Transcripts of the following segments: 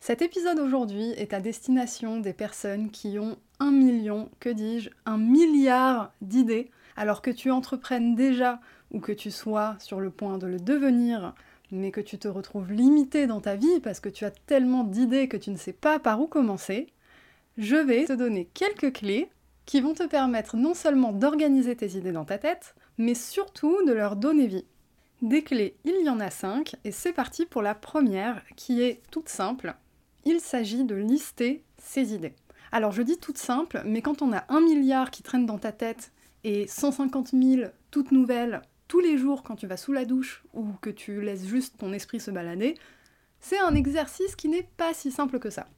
Cet épisode aujourd'hui est à destination des personnes qui ont un million, que dis-je, un milliard d'idées, alors que tu entreprennes déjà ou que tu sois sur le point de le devenir, mais que tu te retrouves limité dans ta vie parce que tu as tellement d'idées que tu ne sais pas par où commencer. Je vais te donner quelques clés qui vont te permettre non seulement d'organiser tes idées dans ta tête, mais surtout de leur donner vie. Des clés, il y en a cinq, et c'est parti pour la première, qui est toute simple, il s'agit de lister ses idées. Alors je dis toute simple, mais quand on a un milliard qui traîne dans ta tête et 150 000 toutes nouvelles tous les jours quand tu vas sous la douche ou que tu laisses juste ton esprit se balader, c'est un exercice qui n'est pas si simple que ça.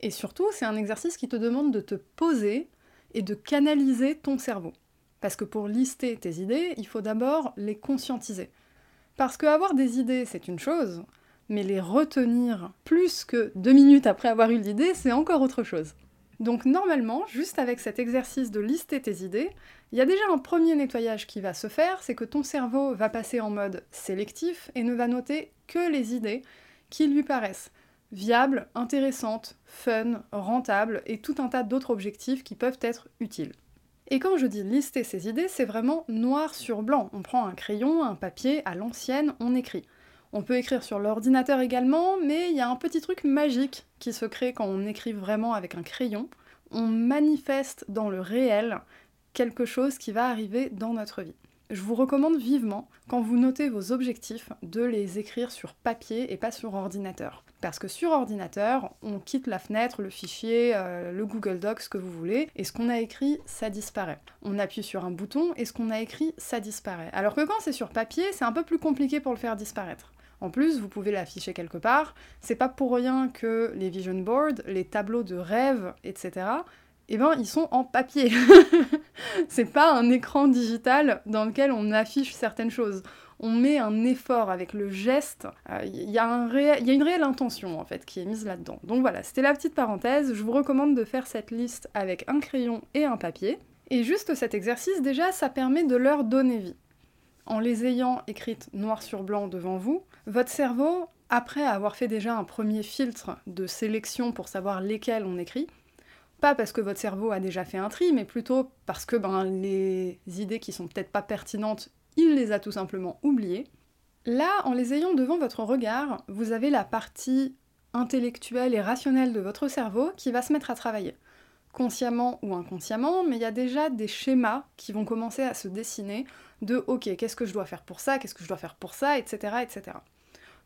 Et surtout, c'est un exercice qui te demande de te poser et de canaliser ton cerveau. Parce que pour lister tes idées, il faut d'abord les conscientiser. Parce que avoir des idées, c'est une chose, mais les retenir plus que deux minutes après avoir eu l'idée, c'est encore autre chose. Donc normalement, juste avec cet exercice de lister tes idées, il y a déjà un premier nettoyage qui va se faire, c'est que ton cerveau va passer en mode sélectif et ne va noter que les idées qui lui paraissent viables, intéressantes, fun, rentables et tout un tas d'autres objectifs qui peuvent être utiles. Et quand je dis lister ses idées, c'est vraiment noir sur blanc. On prend un crayon, un papier, à l'ancienne, on écrit. On peut écrire sur l'ordinateur également, mais il y a un petit truc magique qui se crée quand on écrit vraiment avec un crayon. On manifeste dans le réel quelque chose qui va arriver dans notre vie. Je vous recommande vivement, quand vous notez vos objectifs, de les écrire sur papier et pas sur ordinateur. Parce que sur ordinateur, on quitte la fenêtre, le fichier, euh, le Google Docs, ce que vous voulez, et ce qu'on a écrit, ça disparaît. On appuie sur un bouton et ce qu'on a écrit, ça disparaît. Alors que quand c'est sur papier, c'est un peu plus compliqué pour le faire disparaître. En plus, vous pouvez l'afficher quelque part. C'est pas pour rien que les vision boards, les tableaux de rêve, etc., eh ben, ils sont en papier. c'est pas un écran digital dans lequel on affiche certaines choses. On met un effort avec le geste. Euh, il y, a une réelle intention en fait qui est mise là-dedans. Donc voilà, c'était la petite parenthèse. Je vous recommande de faire cette liste avec un crayon et un papier. Et juste cet exercice, déjà, ça permet de leur donner vie en les ayant écrites noir sur blanc devant vous, votre cerveau, après avoir fait déjà un premier filtre de sélection pour savoir lesquels on écrit, pas parce que votre cerveau a déjà fait un tri, mais plutôt parce que ben, les idées qui sont peut-être pas pertinentes, il les a tout simplement oubliées. Là, en les ayant devant votre regard, vous avez la partie intellectuelle et rationnelle de votre cerveau qui va se mettre à travailler consciemment ou inconsciemment, mais il y a déjà des schémas qui vont commencer à se dessiner de ok, qu'est-ce que je dois faire pour ça, qu'est-ce que je dois faire pour ça, etc., etc.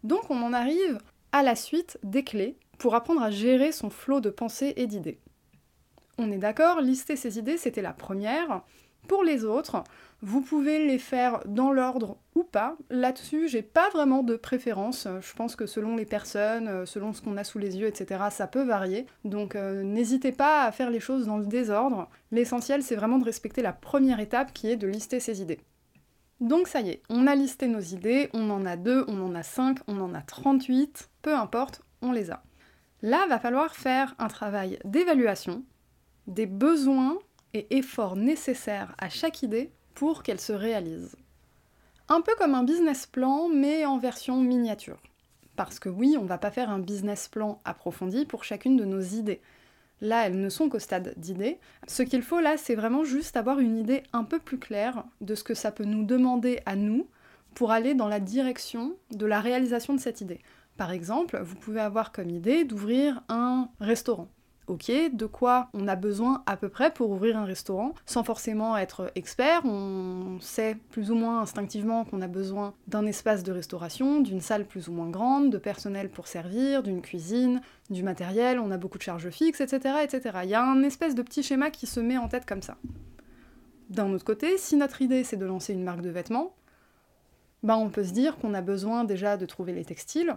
Donc on en arrive à la suite des clés pour apprendre à gérer son flot de pensées et d'idées. On est d'accord, lister ses idées, c'était la première. Pour les autres, vous pouvez les faire dans l'ordre ou pas. Là-dessus, j'ai pas vraiment de préférence. Je pense que selon les personnes, selon ce qu'on a sous les yeux, etc., ça peut varier. Donc euh, n'hésitez pas à faire les choses dans le désordre. L'essentiel, c'est vraiment de respecter la première étape qui est de lister ses idées. Donc ça y est, on a listé nos idées, on en a deux, on en a cinq, on en a 38, peu importe, on les a. Là, va falloir faire un travail d'évaluation des besoins et efforts nécessaires à chaque idée pour qu'elle se réalise. Un peu comme un business plan, mais en version miniature. Parce que oui, on va pas faire un business plan approfondi pour chacune de nos idées. Là, elles ne sont qu'au stade d'idées. Ce qu'il faut là, c'est vraiment juste avoir une idée un peu plus claire de ce que ça peut nous demander à nous pour aller dans la direction de la réalisation de cette idée. Par exemple, vous pouvez avoir comme idée d'ouvrir un restaurant de quoi on a besoin à peu près pour ouvrir un restaurant, sans forcément être expert, on sait plus ou moins instinctivement qu'on a besoin d'un espace de restauration, d'une salle plus ou moins grande, de personnel pour servir, d'une cuisine, du matériel, on a beaucoup de charges fixes, etc. etc. Il y a un espèce de petit schéma qui se met en tête comme ça. D'un autre côté, si notre idée c'est de lancer une marque de vêtements, bah on peut se dire qu'on a besoin déjà de trouver les textiles,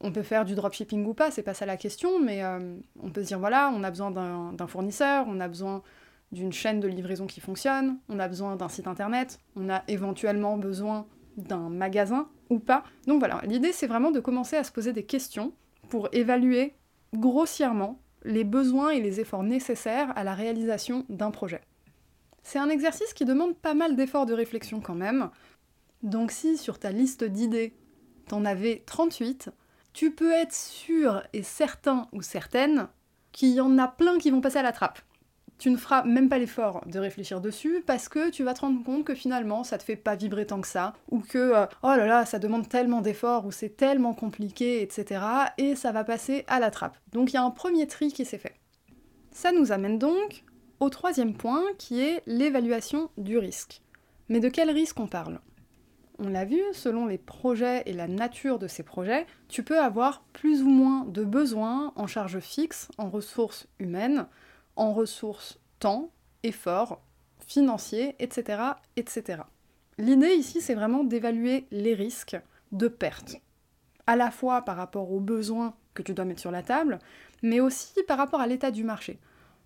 On peut faire du dropshipping ou pas, c'est pas ça la question, mais euh, on peut se dire voilà, on a besoin d'un fournisseur, on a besoin d'une chaîne de livraison qui fonctionne, on a besoin d'un site internet, on a éventuellement besoin d'un magasin ou pas. Donc voilà, l'idée c'est vraiment de commencer à se poser des questions pour évaluer grossièrement les besoins et les efforts nécessaires à la réalisation d'un projet. C'est un exercice qui demande pas mal d'efforts de réflexion quand même. Donc si sur ta liste d'idées, t'en avais 38, tu peux être sûr et certain ou certaine qu'il y en a plein qui vont passer à la trappe tu ne feras même pas l'effort de réfléchir dessus parce que tu vas te rendre compte que finalement ça te fait pas vibrer tant que ça, ou que euh, oh là là, ça demande tellement d'efforts, ou c'est tellement compliqué, etc. Et ça va passer à la trappe. Donc il y a un premier tri qui s'est fait. Ça nous amène donc au troisième point qui est l'évaluation du risque. Mais de quel risque on parle? On l'a vu, selon les projets et la nature de ces projets, tu peux avoir plus ou moins de besoins en charge fixe, en ressources humaines, en ressources temps, efforts, financiers, etc. etc. L'idée ici, c'est vraiment d'évaluer les risques de perte, à la fois par rapport aux besoins que tu dois mettre sur la table, mais aussi par rapport à l'état du marché.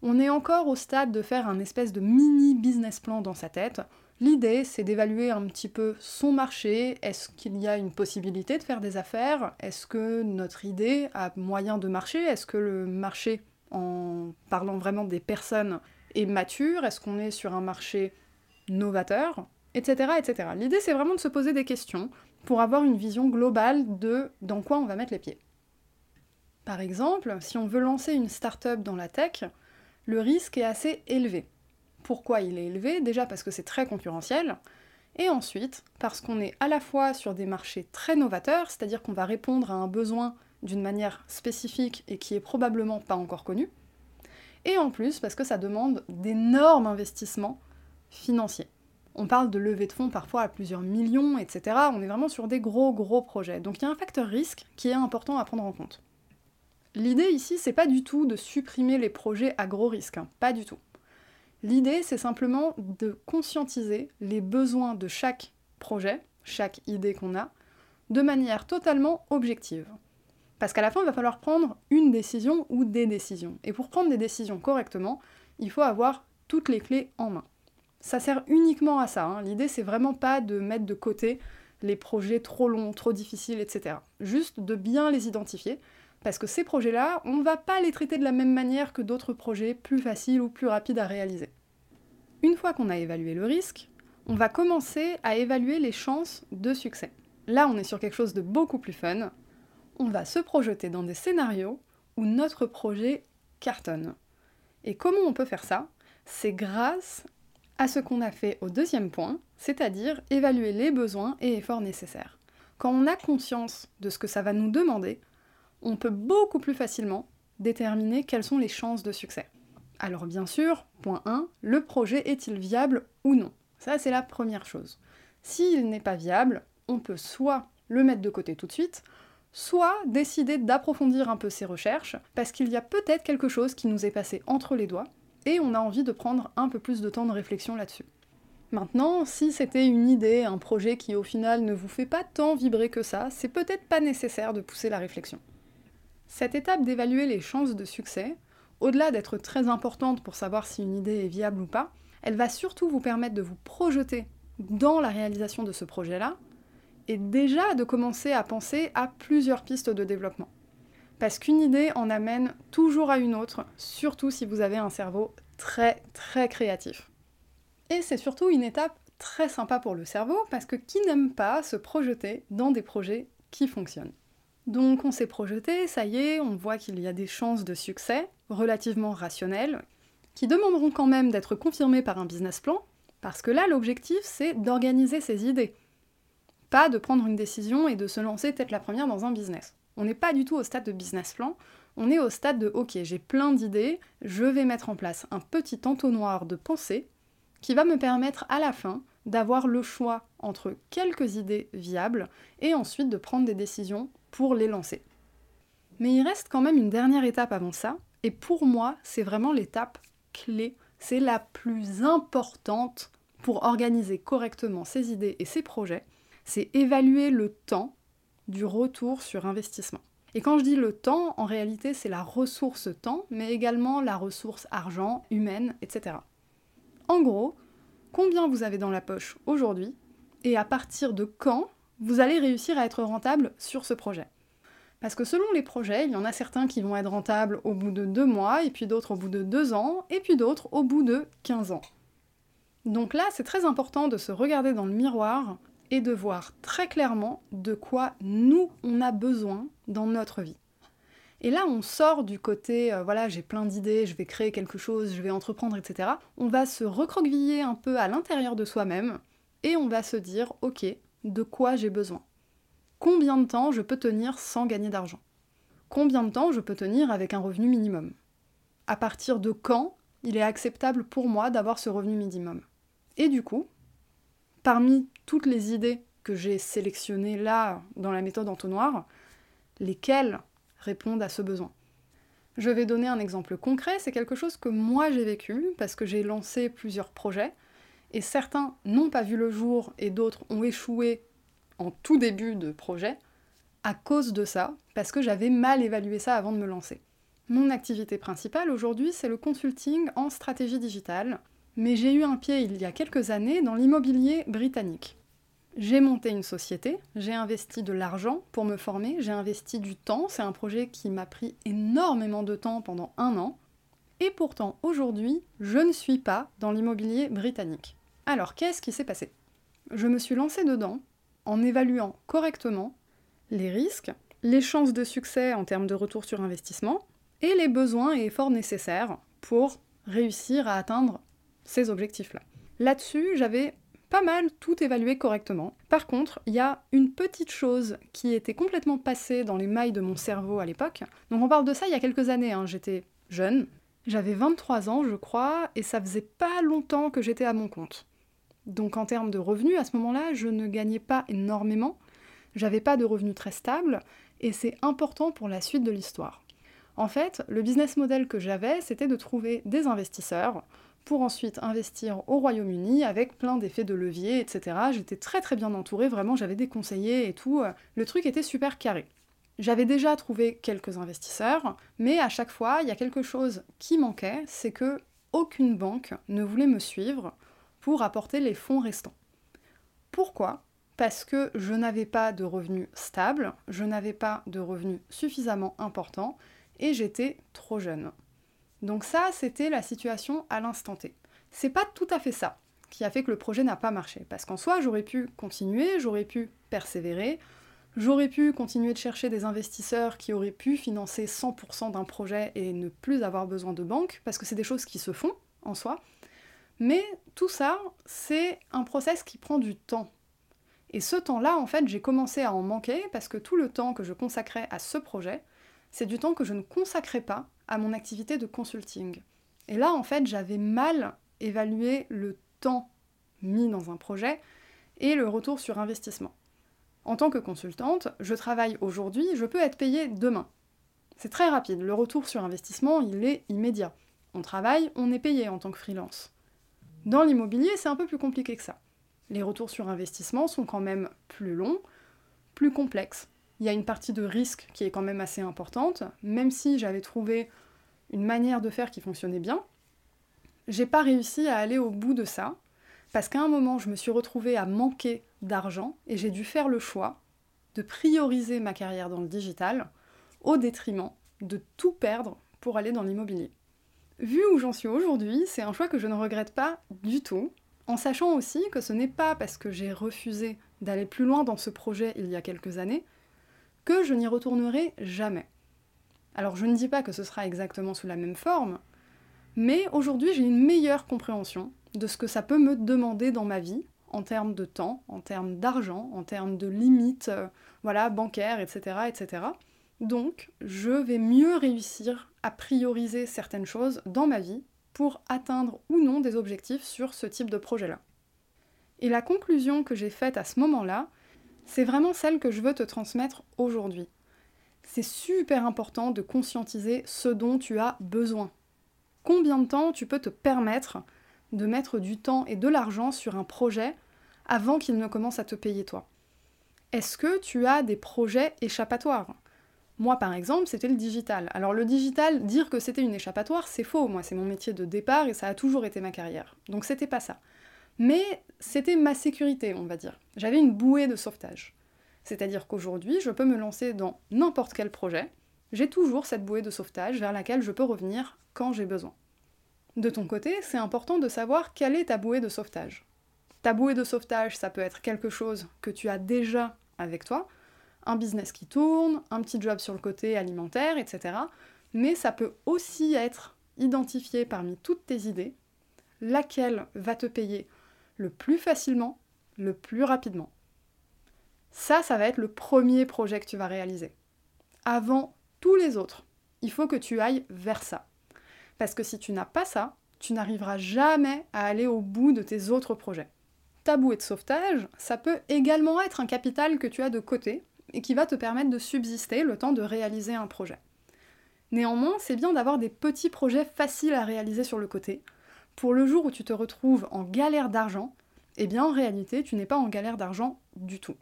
On est encore au stade de faire un espèce de mini business plan dans sa tête. L'idée, c'est d'évaluer un petit peu son marché. Est-ce qu'il y a une possibilité de faire des affaires? Est-ce que notre idée a moyen de marcher? Est-ce que le marché en parlant vraiment des personnes et matures Est-ce qu'on est sur un marché novateur? Etc. etc. L'idée, c'est vraiment de se poser des questions pour avoir une vision globale de dans quoi on va mettre les pieds. Par exemple, si on veut lancer une start-up dans la tech, le risque est assez élevé. Pourquoi il est élevé Déjà parce que c'est très concurrentiel, et ensuite parce qu'on est à la fois sur des marchés très novateurs, c'est-à-dire qu'on va répondre à un besoin d'une manière spécifique et qui est probablement pas encore connue. Et en plus, parce que ça demande d'énormes investissements financiers. On parle de levée de fonds parfois à plusieurs millions, etc. On est vraiment sur des gros gros projets. Donc il y a un facteur risque qui est important à prendre en compte. L'idée ici, c'est pas du tout de supprimer les projets à gros risque, hein. pas du tout. L'idée, c'est simplement de conscientiser les besoins de chaque projet, chaque idée qu'on a, de manière totalement objective. Parce qu'à la fin, il va falloir prendre une décision ou des décisions. Et pour prendre des décisions correctement, il faut avoir toutes les clés en main. Ça sert uniquement à ça. Hein. L'idée, c'est vraiment pas de mettre de côté les projets trop longs, trop difficiles, etc. Juste de bien les identifier. Parce que ces projets-là, on ne va pas les traiter de la même manière que d'autres projets plus faciles ou plus rapides à réaliser. Une fois qu'on a évalué le risque, on va commencer à évaluer les chances de succès. Là, on est sur quelque chose de beaucoup plus fun, on va se projeter dans des scénarios où notre projet cartonne. Et comment on peut faire ça? C'est grâce à ce qu'on a fait au deuxième point, c'est-à-dire évaluer les besoins et efforts nécessaires. Quand on a conscience de ce que ça va nous demander, on peut beaucoup plus facilement déterminer quelles sont les chances de succès. Alors bien sûr, point 1, le projet est-il viable ou non? Ça c'est la première chose. S'il n'est pas viable, on peut soit le mettre de côté tout de suite, soit décider d'approfondir un peu ses recherches, parce qu'il y a peut-être quelque chose qui nous est passé entre les doigts, et on a envie de prendre un peu plus de temps de réflexion là-dessus. Maintenant, si c'était une idée, un projet qui au final ne vous fait pas tant vibrer que ça, c'est peut-être pas nécessaire de pousser la réflexion. Cette étape d'évaluer les chances de succès, au-delà d'être très importante pour savoir si une idée est viable ou pas, elle va surtout vous permettre de vous projeter dans la réalisation de ce projet-là, et déjà de commencer à penser à plusieurs pistes de développement. Parce qu'une idée en amène toujours à une autre, surtout si vous avez un cerveau très très créatif. Et c'est surtout une étape très sympa pour le cerveau, parce que qui n'aime pas se projeter dans des projets qui fonctionnent? Donc on s'est projeté, ça y est, on voit qu'il y a des chances de succès relativement rationnelles, qui demanderont quand même d'être confirmées par un business plan, parce que là l'objectif c'est d'organiser ses idées, pas de prendre une décision et de se lancer tête la première dans un business. On n'est pas du tout au stade de business plan, on est au stade de ok, j'ai plein d'idées, je vais mettre en place un petit entonnoir de pensée qui va me permettre à la fin d'avoir le choix entre quelques idées viables et ensuite de prendre des décisions pour les lancer. Mais il reste quand même une dernière étape avant ça, et pour moi, c'est vraiment l'étape clé, c'est la plus importante pour organiser correctement ses idées et ses projets, c'est évaluer le temps du retour sur investissement. Et quand je dis le temps, en réalité, c'est la ressource temps, mais également la ressource argent, humaine, etc. En gros, combien vous avez dans la poche aujourd'hui et à partir de quand vous allez réussir à être rentable sur ce projet. Parce que selon les projets, il y en a certains qui vont être rentables au bout de deux mois, et puis d'autres au bout de deux ans, et puis d'autres au bout de 15 ans. Donc là, c'est très important de se regarder dans le miroir et de voir très clairement de quoi nous, on a besoin dans notre vie. Et là, on sort du côté, euh, voilà, j'ai plein d'idées, je vais créer quelque chose, je vais entreprendre, etc. On va se recroqueviller un peu à l'intérieur de soi-même et on va se dire, ok, de quoi j'ai besoin. Combien de temps je peux tenir sans gagner d'argent? Combien de temps je peux tenir avec un revenu minimum? À partir de quand il est acceptable pour moi d'avoir ce revenu minimum? Et du coup, parmi toutes les idées que j'ai sélectionnées là dans la méthode entonnoir, lesquelles répondent à ce besoin? Je vais donner un exemple concret, c'est quelque chose que moi j'ai vécu parce que j'ai lancé plusieurs projets et certains n'ont pas vu le jour et d'autres ont échoué en tout début de projet à cause de ça, parce que j'avais mal évalué ça avant de me lancer. Mon activité principale aujourd'hui, c'est le consulting en stratégie digitale, mais j'ai eu un pied il y a quelques années dans l'immobilier britannique. J'ai monté une société, j'ai investi de l'argent pour me former, j'ai investi du temps, c'est un projet qui m'a pris énormément de temps pendant un an, et pourtant aujourd'hui, je ne suis pas dans l'immobilier britannique. Alors, qu'est-ce qui s'est passé? Je me suis lancée dedans en évaluant correctement les risques, les chances de succès en termes de retour sur investissement et les besoins et efforts nécessaires pour réussir à atteindre ces objectifs-là. Là-dessus, j'avais pas mal tout évalué correctement. Par contre, il y a une petite chose qui était complètement passée dans les mailles de mon cerveau à l'époque. Donc on parle de ça il y a quelques années, hein. j'étais jeune, j'avais 23 ans je crois, et ça faisait pas longtemps que j'étais à mon compte. Donc en termes de revenus, à ce moment-là, je ne gagnais pas énormément, j'avais pas de revenus très stables, et c'est important pour la suite de l'histoire. En fait, le business model que j'avais, c'était de trouver des investisseurs pour ensuite investir au Royaume-Uni avec plein d'effets de levier, etc. J'étais très très bien entourée, vraiment j'avais des conseillers et tout. Le truc était super carré. J'avais déjà trouvé quelques investisseurs, mais à chaque fois, il y a quelque chose qui manquait, c'est que aucune banque ne voulait me suivre pour apporter les fonds restants. Pourquoi? Parce que je n'avais pas de revenus stables, je n'avais pas de revenus suffisamment importants et j'étais trop jeune. Donc ça, c'était la situation à l'instant T. C'est pas tout à fait ça qui a fait que le projet n'a pas marché. Parce qu'en soi, j'aurais pu continuer, j'aurais pu persévérer, j'aurais pu continuer de chercher des investisseurs qui auraient pu financer 100% d'un projet et ne plus avoir besoin de banque, parce que c'est des choses qui se font en soi. Mais tout ça, c'est un process qui prend du temps. Et ce temps-là, en fait, j'ai commencé à en manquer parce que tout le temps que je consacrais à ce projet, c'est du temps que je ne consacrais pas à mon activité de consulting. Et là, en fait, j'avais mal évalué le temps mis dans un projet et le retour sur investissement. En tant que consultante, je travaille aujourd'hui, je peux être payée demain. C'est très rapide, le retour sur investissement, il est immédiat. On travaille, on est payé en tant que freelance. Dans l'immobilier, c'est un peu plus compliqué que ça. Les retours sur investissement sont quand même plus longs, plus complexes. Il y a une partie de risque qui est quand même assez importante, même si j'avais trouvé une manière de faire qui fonctionnait bien, j'ai pas réussi à aller au bout de ça, parce qu'à un moment, je me suis retrouvée à manquer d'argent et j'ai dû faire le choix de prioriser ma carrière dans le digital au détriment de tout perdre pour aller dans l'immobilier. Vu où j'en suis aujourd'hui, c'est un choix que je ne regrette pas du tout, en sachant aussi que ce n'est pas parce que j'ai refusé d'aller plus loin dans ce projet il y a quelques années que je n'y retournerai jamais. Alors je ne dis pas que ce sera exactement sous la même forme, mais aujourd'hui j'ai une meilleure compréhension de ce que ça peut me demander dans ma vie, en termes de temps, en termes d'argent, en termes de limites euh, voilà, bancaires, etc., etc. Donc, je vais mieux réussir à prioriser certaines choses dans ma vie pour atteindre ou non des objectifs sur ce type de projet-là. Et la conclusion que j'ai faite à ce moment-là, c'est vraiment celle que je veux te transmettre aujourd'hui. C'est super important de conscientiser ce dont tu as besoin. Combien de temps tu peux te permettre de mettre du temps et de l'argent sur un projet avant qu'il ne commence à te payer toi? Est-ce que tu as des projets échappatoires? Moi, par exemple, c'était le digital. Alors le digital, dire que c'était une échappatoire, c'est faux. Moi, c'est mon métier de départ et ça a toujours été ma carrière. Donc c'était pas ça. Mais c'était ma sécurité, on va dire. J'avais une bouée de sauvetage. C'est-à-dire qu'aujourd'hui, je peux me lancer dans n'importe quel projet. J'ai toujours cette bouée de sauvetage vers laquelle je peux revenir quand j'ai besoin. De ton côté, c'est important de savoir quelle est ta bouée de sauvetage. Ta bouée de sauvetage, ça peut être quelque chose que tu as déjà avec toi, un business qui tourne, un petit job sur le côté alimentaire, etc. Mais ça peut aussi être identifié parmi toutes tes idées, laquelle va te payer le plus facilement, le plus rapidement. Ça, ça va être le premier projet que tu vas réaliser. Avant tous les autres, il faut que tu ailles vers ça. Parce que si tu n'as pas ça, tu n'arriveras jamais à aller au bout de tes autres projets. Ta bouée de sauvetage, ça peut également être un capital que tu as de côté et qui va te permettre de subsister le temps de réaliser un projet. Néanmoins, c'est bien d'avoir des petits projets faciles à réaliser sur le côté. Pour le jour où tu te retrouves en galère d'argent, eh bien en réalité, tu n'es pas en galère d'argent du tout.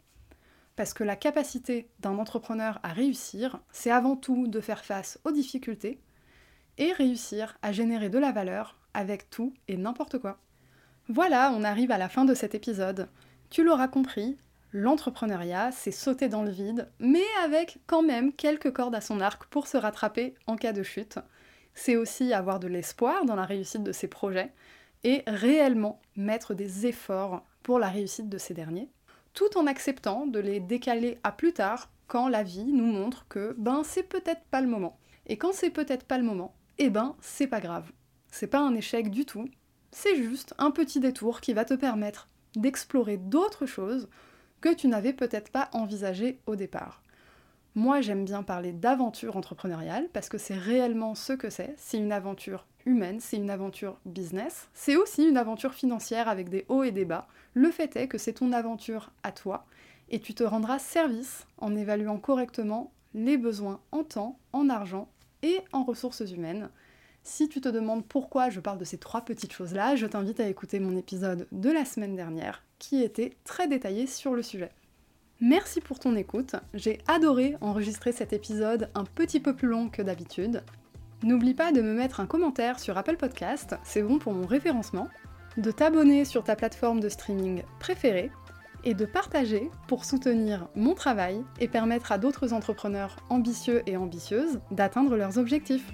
Parce que la capacité d'un entrepreneur à réussir, c'est avant tout de faire face aux difficultés et réussir à générer de la valeur avec tout et n'importe quoi. Voilà, on arrive à la fin de cet épisode. Tu l'auras compris, l'entrepreneuriat, c'est sauter dans le vide, mais avec quand même quelques cordes à son arc pour se rattraper en cas de chute. C'est aussi avoir de l'espoir dans la réussite de ses projets et réellement mettre des efforts pour la réussite de ces derniers, tout en acceptant de les décaler à plus tard quand la vie nous montre que ben c'est peut-être pas le moment. Et quand c'est peut-être pas le moment, eh ben c'est pas grave. C'est pas un échec du tout, c'est juste un petit détour qui va te permettre d'explorer d'autres choses que tu n'avais peut-être pas envisagées au départ. Moi, j'aime bien parler d'aventure entrepreneuriale parce que c'est réellement ce que c'est. C'est une aventure humaine, c'est une aventure business, c'est aussi une aventure financière avec des hauts et des bas. Le fait est que c'est ton aventure à toi et tu te rendras service en évaluant correctement les besoins en temps, en argent et en ressources humaines. Si tu te demandes pourquoi je parle de ces trois petites choses-là, je t'invite à écouter mon épisode de la semaine dernière qui était très détaillé sur le sujet. Merci pour ton écoute, j'ai adoré enregistrer cet épisode un petit peu plus long que d'habitude. N'oublie pas de me mettre un commentaire sur Apple Podcast, c'est bon pour mon référencement, de t'abonner sur ta plateforme de streaming préférée et de partager pour soutenir mon travail et permettre à d'autres entrepreneurs ambitieux et ambitieuses d'atteindre leurs objectifs.